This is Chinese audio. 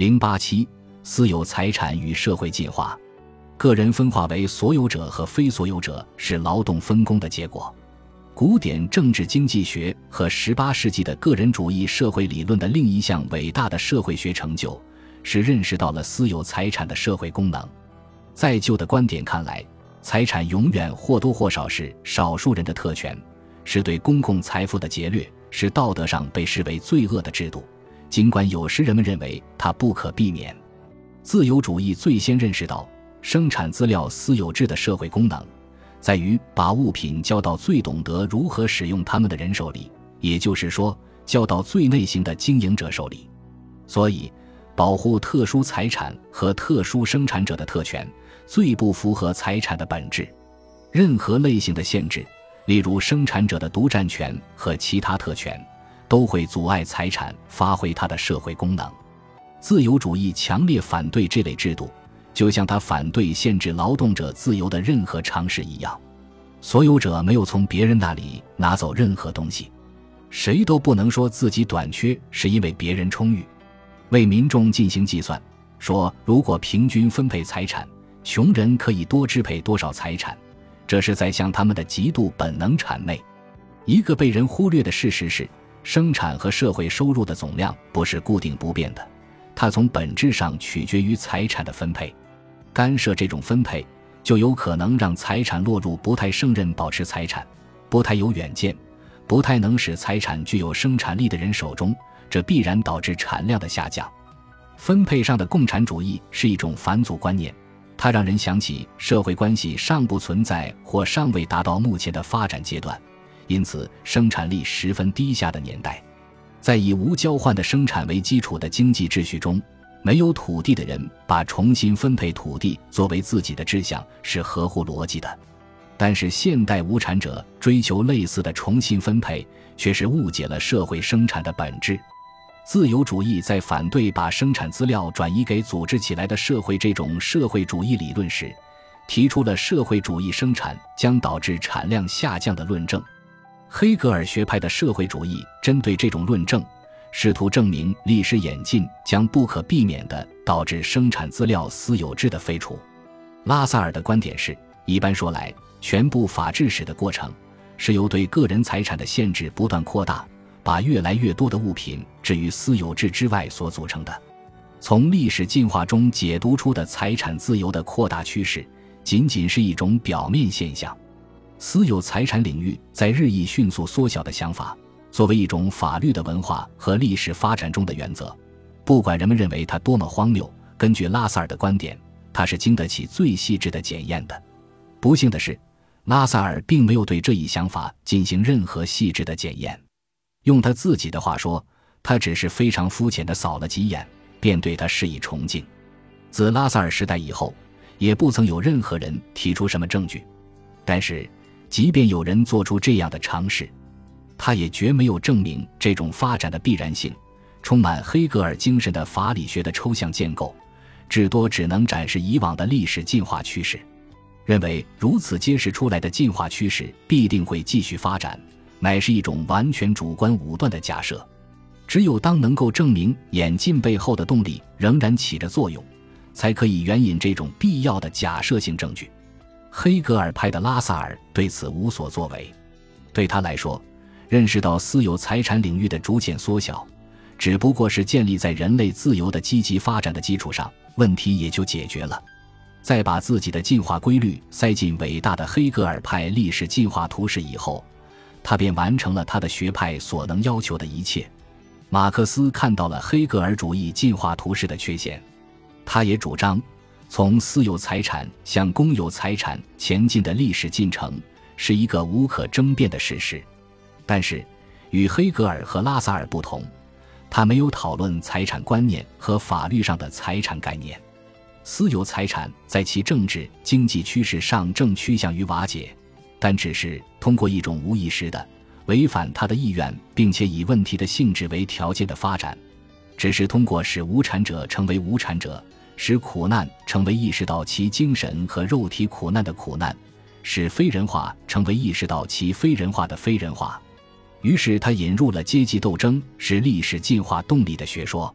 零八七，私有财产与社会进化。个人分化为所有者和非所有者是劳动分工的结果。古典政治经济学和十八世纪的个人主义社会理论的另一项伟大的社会学成就，是认识到了私有财产的社会功能。在旧的观点看来，财产永远或多或少是少数人的特权，是对公共财富的劫掠，是道德上被视为罪恶的制度。尽管有时人们认为它不可避免，自由主义最先认识到。生产资料私有制的社会功能，在于把物品交到最懂得如何使用它们的人手里，也就是说，交到最内行的经营者手里。所以，保护特殊财产和特殊生产者的特权，最不符合财产的本质。任何类型的限制，例如生产者的独占权和其他特权，都会阻碍财产发挥它的社会功能。自由主义强烈反对这类制度。就像他反对限制劳动者自由的任何尝试一样，所有者没有从别人那里拿走任何东西，谁都不能说自己短缺是因为别人充裕。为民众进行计算，说如果平均分配财产，穷人可以多支配多少财产，这是在向他们的极度本能谄媚。一个被人忽略的事实是，生产和社会收入的总量不是固定不变的，它从本质上取决于财产的分配。干涉这种分配，就有可能让财产落入不太胜任保持财产、不太有远见、不太能使财产具有生产力的人手中，这必然导致产量的下降。分配上的共产主义是一种反祖观念，它让人想起社会关系尚不存在或尚未达到目前的发展阶段，因此生产力十分低下的年代。在以无交换的生产为基础的经济秩序中。没有土地的人把重新分配土地作为自己的志向是合乎逻辑的，但是现代无产者追求类似的重新分配，却是误解了社会生产的本质。自由主义在反对把生产资料转移给组织起来的社会这种社会主义理论时，提出了社会主义生产将导致产量下降的论证。黑格尔学派的社会主义针对这种论证。试图证明历史演进将不可避免地导致生产资料私有制的废除。拉萨尔的观点是：一般说来，全部法治史的过程是由对个人财产的限制不断扩大，把越来越多的物品置于私有制之外所组成的。从历史进化中解读出的财产自由的扩大趋势，仅仅是一种表面现象。私有财产领域在日益迅速缩小的想法。作为一种法律的文化和历史发展中的原则，不管人们认为它多么荒谬，根据拉萨尔的观点，它是经得起最细致的检验的。不幸的是，拉萨尔并没有对这一想法进行任何细致的检验。用他自己的话说，他只是非常肤浅地扫了几眼，便对他施以崇敬。自拉萨尔时代以后，也不曾有任何人提出什么证据。但是，即便有人做出这样的尝试，他也绝没有证明这种发展的必然性。充满黑格尔精神的法理学的抽象建构，至多只能展示以往的历史进化趋势。认为如此揭示出来的进化趋势必定会继续发展，乃是一种完全主观武断的假设。只有当能够证明演进背后的动力仍然起着作用，才可以援引这种必要的假设性证据。黑格尔派的拉萨尔对此无所作为。对他来说，认识到私有财产领域的逐渐缩小，只不过是建立在人类自由的积极发展的基础上，问题也就解决了。在把自己的进化规律塞进伟大的黑格尔派历史进化图式以后，他便完成了他的学派所能要求的一切。马克思看到了黑格尔主义进化图式的缺陷，他也主张，从私有财产向公有财产前进的历史进程是一个无可争辩的事实。但是，与黑格尔和拉萨尔不同，他没有讨论财产观念和法律上的财产概念。私有财产在其政治经济趋势上正趋向于瓦解，但只是通过一种无意识的、违反他的意愿，并且以问题的性质为条件的发展，只是通过使无产者成为无产者，使苦难成为意识到其精神和肉体苦难的苦难，使非人化成为意识到其非人化的非人化。于是，他引入了阶级斗争是历史进化动力的学说。